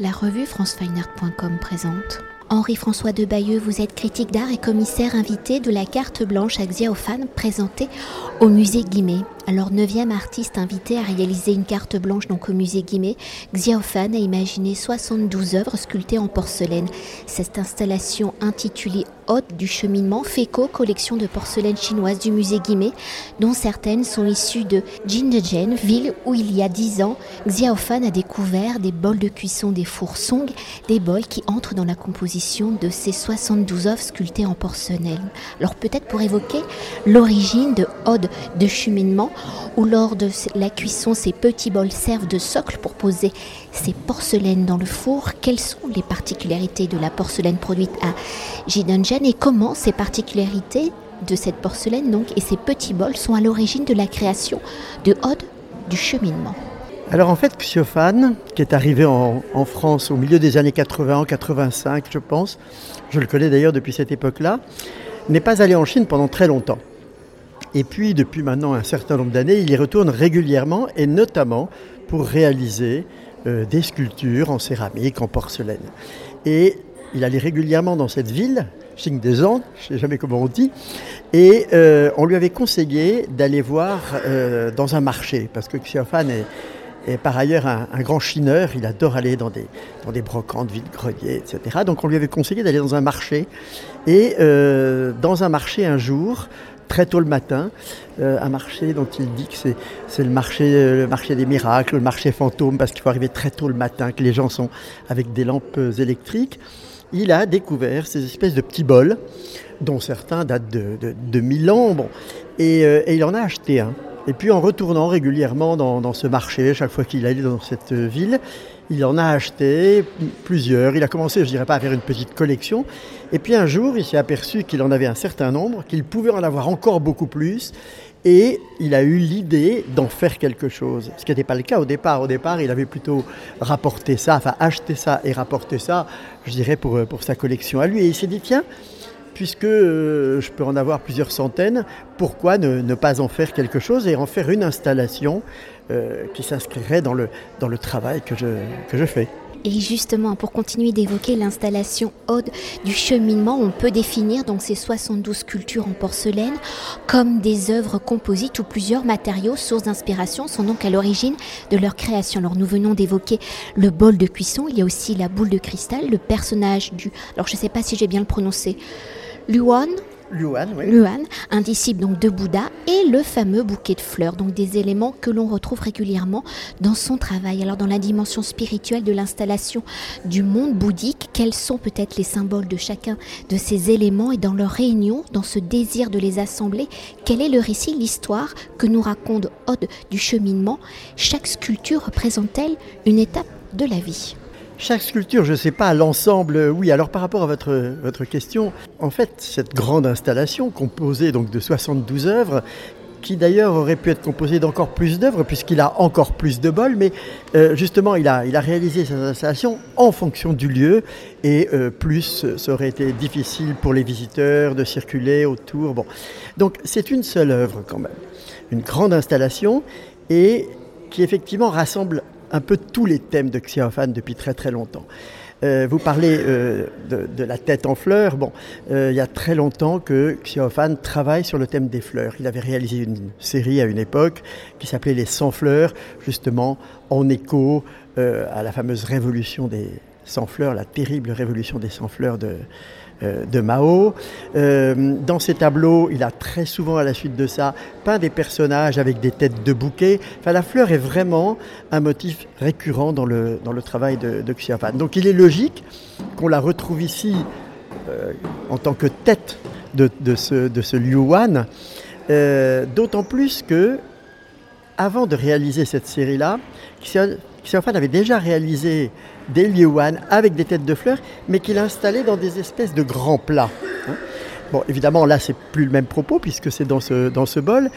La revue francefineart.com présente. Henri-François de Bayeux, vous êtes critique d'art et commissaire invité de la carte blanche à Xiaofan présentée au musée Guimet. Alors, neuvième artiste invité à réaliser une carte blanche donc au musée Guimet, Xiaofan a imaginé 72 œuvres sculptées en porcelaine. Cette installation intitulée Hôte du cheminement fait collection de porcelaine chinoise du musée Guimet, dont certaines sont issues de Jindejian, ville où il y a 10 ans, Xiaofan a découvert des bols de cuisson des fours Song, des bols qui entrent dans la composition de ces 72 œuvres sculptées en porcelaine. Alors peut-être pour évoquer l'origine de Ode de cheminement, où lors de la cuisson, ces petits bols servent de socle pour poser ces porcelaines dans le four. Quelles sont les particularités de la porcelaine produite à Jidanjian et comment ces particularités de cette porcelaine donc et ces petits bols sont à l'origine de la création de Ode du cheminement? Alors en fait, Xiofan, qui est arrivé en, France au milieu des années 80, 85 je pense, je le connais d'ailleurs depuis cette époque-là, n'est pas allé en Chine pendant très longtemps. Et puis, depuis maintenant un certain nombre d'années, il y retourne régulièrement et notamment pour réaliser euh, des sculptures en céramique, en porcelaine. Et il allait régulièrement dans cette ville, Xingdezan, je ne sais jamais comment on dit, et euh, on lui avait conseillé d'aller voir euh, dans un marché, parce que Xiaofan est, est par ailleurs un, grand chineur, il adore aller dans des, dans des brocantes, vides-greniers, etc. Donc on lui avait conseillé d'aller dans un marché. Et dans un marché un jour, très tôt le matin, euh, un marché dont il dit que c'est le marché, le marché des miracles, le marché fantôme, parce qu'il faut arriver très tôt le matin, que les gens sont avec des lampes électriques. Il a découvert ces espèces de petits bols, dont certains datent de, de, de 1000 ans, euh, et il en a acheté un. Et puis en retournant régulièrement dans, ce marché, chaque fois qu'il allait dans cette ville, il en a acheté plusieurs. Il a commencé, je dirais pas, à faire une petite collection. Et puis un jour, il s'est aperçu qu'il en avait un certain nombre, qu'il pouvait en avoir encore beaucoup plus. Et il a eu l'idée d'en faire quelque chose. Ce qui n'était pas le cas au départ. Au départ, il avait plutôt rapporté ça, enfin acheté ça et rapporté ça, je dirais, pour, pour sa collection à lui. Et il s'est dit, tiens, puisque euh, je peux en avoir plusieurs centaines, pourquoi ne, pas en faire quelque chose et en faire une installation euh, qui s'inscrirait dans le, dans le travail que je, que je fais et justement, pour continuer d'évoquer l'installation Ode du cheminement, on peut définir donc ces 72 sculptures en porcelaine comme des œuvres composites où plusieurs matériaux, sources d'inspiration, sont donc à l'origine de leur création. Alors nous venons d'évoquer le bol de cuisson, il y a aussi la boule de cristal, le personnage du... Alors je ne sais pas si j'ai bien le prononcé. Luan, Luan, oui. Luan, un disciple donc de Bouddha, et le fameux bouquet de fleurs, donc des éléments que l'on retrouve régulièrement dans son travail. Alors dans la dimension spirituelle de l'installation du monde bouddhique, quels sont peut-être les symboles de chacun de ces éléments et dans leur réunion, dans ce désir de les assembler, quel est le récit, l'histoire que nous raconte Ode du cheminement? Chaque sculpture représente-t-elle une étape de la vie? Chaque sculpture, je ne sais pas, l'ensemble, oui. Alors par rapport à votre, votre question, en fait, cette grande installation composée donc de 72 œuvres, qui d'ailleurs aurait pu être composée d'encore plus d'œuvres, puisqu'il a encore plus de bols, mais euh, justement, il a, il a réalisé cette installation en fonction du lieu, et euh, plus ça aurait été difficile pour les visiteurs de circuler autour. Bon. Donc c'est une seule œuvre quand même, une grande installation, et qui effectivement rassemble un peu tous les thèmes de Xiaofan depuis très très longtemps. Euh, vous parlez euh, de, la tête en fleurs. Bon, euh, il y a très longtemps que Xiaofan travaille sur le thème des fleurs. Il avait réalisé une série à une époque qui s'appelait Les 100 fleurs, justement en écho à la fameuse révolution des 100 fleurs, la terrible révolution des 100 fleurs de, de Mao. Euh, dans ses tableaux, il a très souvent, à la suite de ça, peint des personnages avec des têtes de bouquets. Enfin, la fleur est vraiment un motif récurrent dans le, dans le travail de, de. Donc il est logique qu'on la retrouve ici euh, en tant que tête de, de, ce, de ce Liu Wan, euh, d'autant plus que avant de réaliser cette série-là, Xiaofan avait déjà réalisé des liuan avec des têtes de fleurs, mais qu'il installait dans des espèces de grands plats. Bon, évidemment, là, c'est plus le même propos puisque c'est dans ce, dans ce bol,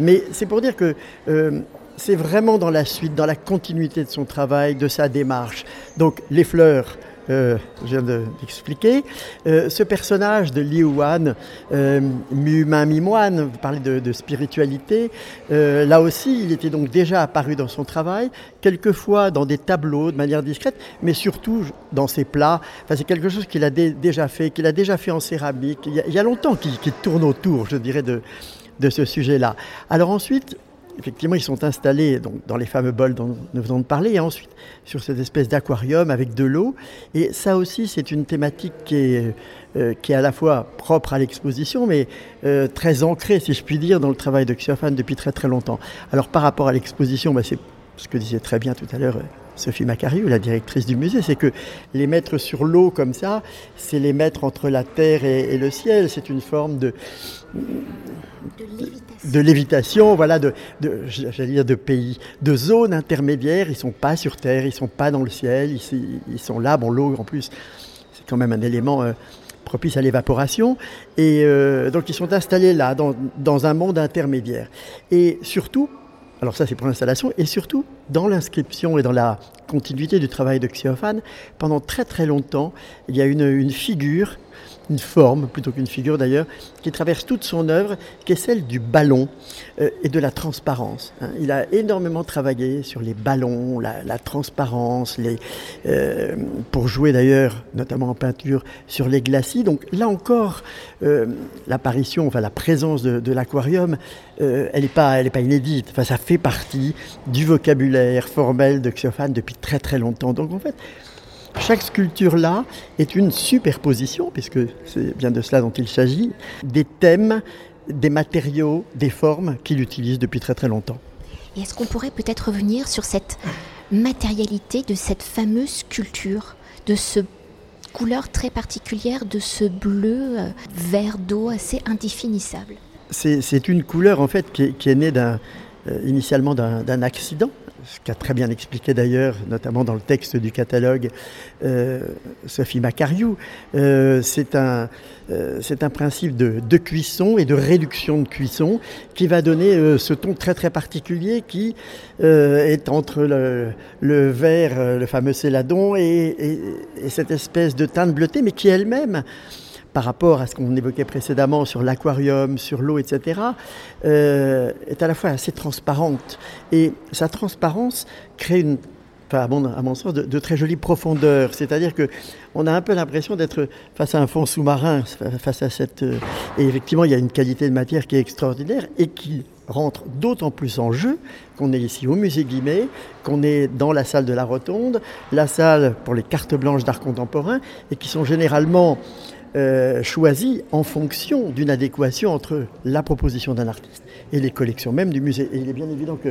mais c'est pour dire que euh, c'est vraiment dans la suite, dans la continuité de son travail, de sa démarche. Donc, les fleurs, euh, je viens d'expliquer. Euh, ce personnage de Liu Wan, euh, mi-humain, mi-moine, vous parlez de, spiritualité, là aussi, il était donc déjà apparu dans son travail, quelquefois dans des tableaux de manière discrète, mais surtout dans ses plats. Enfin, c'est quelque chose qu'il a déjà fait, qu'il a déjà fait en céramique. Il y a, longtemps qu'il tourne autour, je dirais, de, de ce sujet-là. Alors ensuite, effectivement, ils sont installés dans les fameux bols dont nous venons de parler, et ensuite sur cette espèce d'aquarium avec de l'eau. Et ça aussi, c'est une thématique qui est, euh, à la fois propre à l'exposition, mais euh, très ancrée, si je puis dire, dans le travail de Xiofan depuis très très longtemps. Alors par rapport à l'exposition, bah, c'est ce que disait très bien tout à l'heure euh, Sophie Macariou, la directrice du musée, c'est que les mettre sur l'eau comme ça, c'est les mettre entre la terre et le ciel. C'est une forme de, de lévitation, voilà, de, j'allais dire de pays, de zones intermédiaires. Ils sont pas sur Terre, ils sont pas dans le ciel, ils, sont là. Bon, l'eau en plus, c'est quand même un élément euh, propice à l'évaporation. Et euh, donc ils sont installés là, dans, dans, un monde intermédiaire. Et surtout, alors ça c'est pour l'installation, et surtout dans l'inscription et dans la continuité du travail de Xiophane, pendant très très longtemps, il y a une figure une forme plutôt qu'une figure d'ailleurs, qui traverse toute son œuvre, qui est celle du ballon euh, et de la transparence. Hein. Il a énormément travaillé sur les ballons, la, transparence, euh, pour jouer d'ailleurs, notamment en peinture, sur les glacis. Donc là encore, euh, l'apparition, enfin la présence de, l'aquarium, elle n'est pas, pas inédite. Enfin, ça fait partie du vocabulaire formel de Xiophane depuis très très longtemps. Donc en fait, chaque sculpture-là est une superposition, puisque c'est bien de cela dont il s'agit, des thèmes, des matériaux, des formes qu'il utilise depuis très très longtemps. Et est-ce qu'on pourrait peut-être revenir sur cette matérialité de cette fameuse sculpture, de ce couleur très particulière, de ce bleu euh, vert d'eau assez indéfinissable? C'est une couleur en fait qui est, née euh, initialement d'un accident ce qu'a très bien expliqué d'ailleurs, notamment dans le texte du catalogue, euh, Sophie Macariou, euh, c'est un, euh, principe de, cuisson et de réduction de cuisson qui va donner ce ton très très particulier qui est entre le, le, vert, le fameux céladon, et, cette espèce de teinte bleutée, mais qui elle-même par rapport à ce qu'on évoquait précédemment sur l'aquarium, sur l'eau, etc., euh, est à la fois assez transparente. Et sa transparence crée une, à mon, sens, de, très jolies profondeurs. C'est-à-dire que on a un peu l'impression d'être face à un fond sous-marin, face à cette. Euh, et effectivement, il y a une qualité de matière qui est extraordinaire et qui rentre d'autant plus en jeu qu'on est ici au musée Guimet, qu'on est dans la salle de la Rotonde, la salle pour les cartes blanches d'art contemporain, et qui sont généralement euh, en fonction d'une adéquation entre la proposition d'un artiste et les collections même du musée. Et il est bien évident que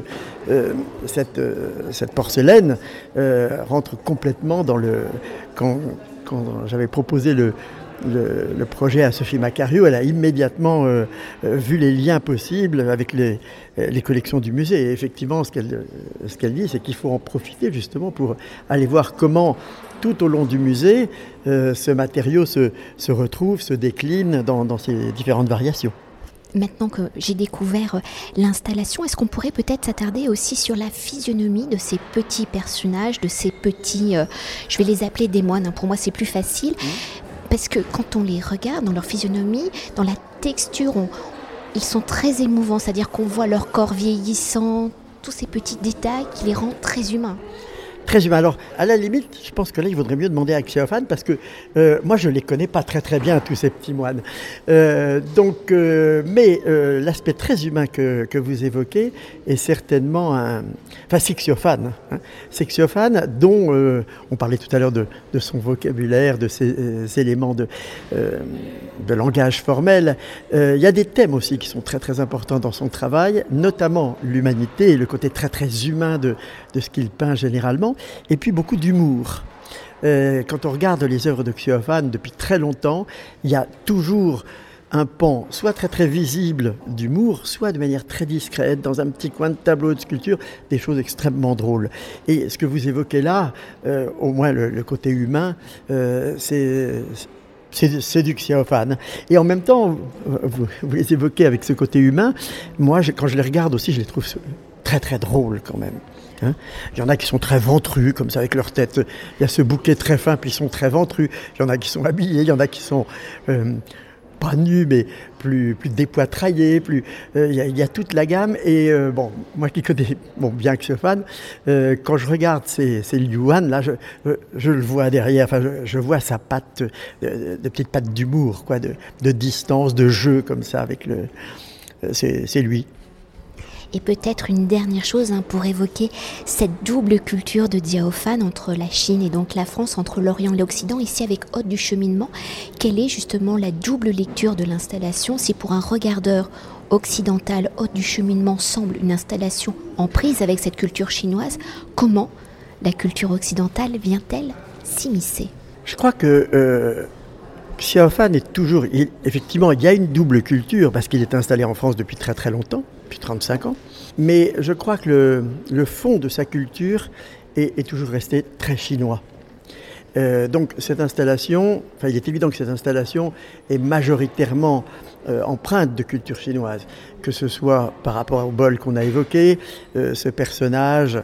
euh, cette, euh, cette, porcelaine rentre complètement dans le... Quand, quand j'avais proposé le, le, projet à Sophie Macario, elle a immédiatement vu les liens possibles avec les, les collections du musée. Et effectivement, ce qu'elle ce qu'elle dit, c'est qu'il faut en profiter justement pour aller voir comment tout au long du musée, euh, ce matériau se, retrouve, se décline dans, dans ses différentes variations. Maintenant que j'ai découvert euh, l'installation, est-ce qu'on pourrait peut-être s'attarder aussi sur la physionomie de ces petits personnages, de ces petits, euh, je vais les appeler des moines, hein, pour moi c'est plus facile, parce que quand on les regarde dans leur physionomie, dans la texture, ils sont très émouvants, c'est-à-dire qu'on voit leur corps vieillissant, tous ces petits détails qui les rendent très humains très humain. Alors, à la limite, je pense que là, il vaudrait mieux demander à Xiophane parce que euh, moi, je ne les connais pas très très bien, tous ces petits moines. Euh, donc, euh, mais l'aspect très humain que, que, vous évoquez est certainement un. Enfin, c'est Xiophane. Hein. Dont on parlait tout à l'heure de, de, son vocabulaire, de ses éléments de, de langage formel. Il y a des thèmes aussi qui sont très très importants dans son travail, notamment l'humanité et le côté très très humain de, de ce qu'il peint généralement et puis beaucoup d'humour. Euh, quand on regarde les œuvres de Xiophane depuis très longtemps, il y a toujours un pan, soit très très visible d'humour, soit de manière très discrète, dans un petit coin de tableau de sculpture, des choses extrêmement drôles. Et ce que vous évoquez là, euh, au moins le, côté humain, euh, c'est c'est du Xiophane. Et en même temps, vous, vous, les évoquez avec ce côté humain. Moi, quand je les regarde aussi, je les trouve très très drôles quand même. Hein. il y en a qui sont très ventrus, comme ça, avec leur tête. Il y a ce bouquet très fin, puis ils sont très ventrus. Il y en a qui sont habillés, il y en a qui sont euh, pas nus, mais plus, plus dépoitraillés. Plus, euh, il, y a, toute la gamme. Et euh, bon, moi qui connais bon, bien que ce fan, quand je regarde ces, ces Yuan, là, je, je, le vois derrière. Enfin, je, vois sa patte, de, petites pattes d'humour, quoi, de, de, distance, de jeu, comme ça, avec le. C'est lui. Et peut-être une dernière chose hein, pour évoquer cette double culture de Diaophane entre la Chine et donc la France, entre l'Orient et l'Occident, ici avec Hôte du cheminement. Quelle est justement la double lecture de l'installation? Si pour un regardeur occidental, Hôte du cheminement semble une installation en prise avec cette culture chinoise, comment la culture occidentale vient-elle s'immiscer? Je crois que... Euh... est toujours. effectivement, il y a une double culture parce qu'il est installé en France depuis très très longtemps. 35 ans. Mais je crois que le, fond de sa culture est, toujours resté très chinois. Euh, donc cette installation, enfin il est évident que cette installation est majoritairement euh, empreinte de culture chinoise, que ce soit par rapport au bol qu'on a évoqué, euh, ce personnage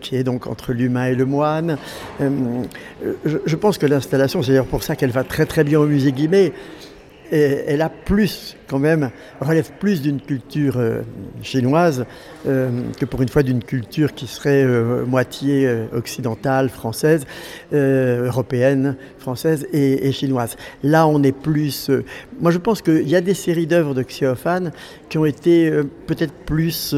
qui est donc entre l'humain et le moine. Je, pense que l'installation, c'est d'ailleurs pour ça qu'elle va très très bien au musée Guimet, elle a plus, quand même, relève plus d'une culture euh, chinoise euh, que pour une fois d'une culture qui serait euh, moitié occidentale, française, européenne, française et, chinoise. Là, on est plus. moi, je pense qu'il y a des séries d'œuvres de Xiaofan qui ont été peut-être plus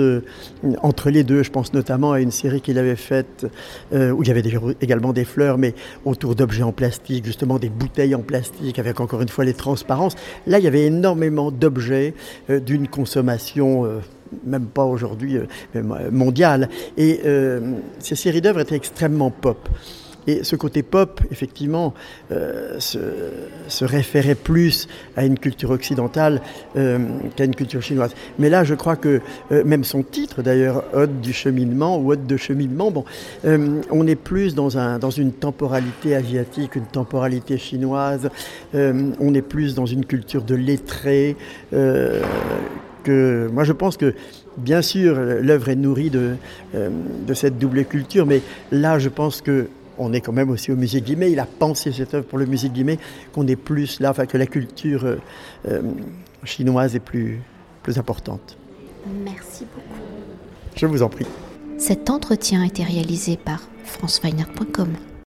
entre les deux. Je pense notamment à une série qu'il avait faite où il y avait également des fleurs, mais autour d'objets en plastique, justement des bouteilles en plastique, avec encore une fois les transparences. Là, il y avait énormément d'objets euh, d'une consommation euh, même pas aujourd'hui euh, mondiale. Et ces séries d'œuvres étaient extrêmement pop. Et ce côté pop, effectivement, euh, se, référait plus à une culture occidentale euh, qu'à une culture chinoise. Mais là, je crois que euh, même son titre, d'ailleurs, Ode du cheminement ou Ode de cheminement, bon, on est plus dans, un, dans une temporalité asiatique, une temporalité chinoise, on est plus dans une culture de lettré. que moi, je pense que Bien sûr, l'œuvre est nourrie de, de cette double culture, mais là, je pense que on est quand même aussi au musée Guimet. Il a pensé cette œuvre pour le musée Guimet, qu'on est plus là, enfin que la culture euh, euh, chinoise est plus, plus importante. Merci beaucoup. Je vous en prie. Cet entretien a été réalisé par franceweiner.com.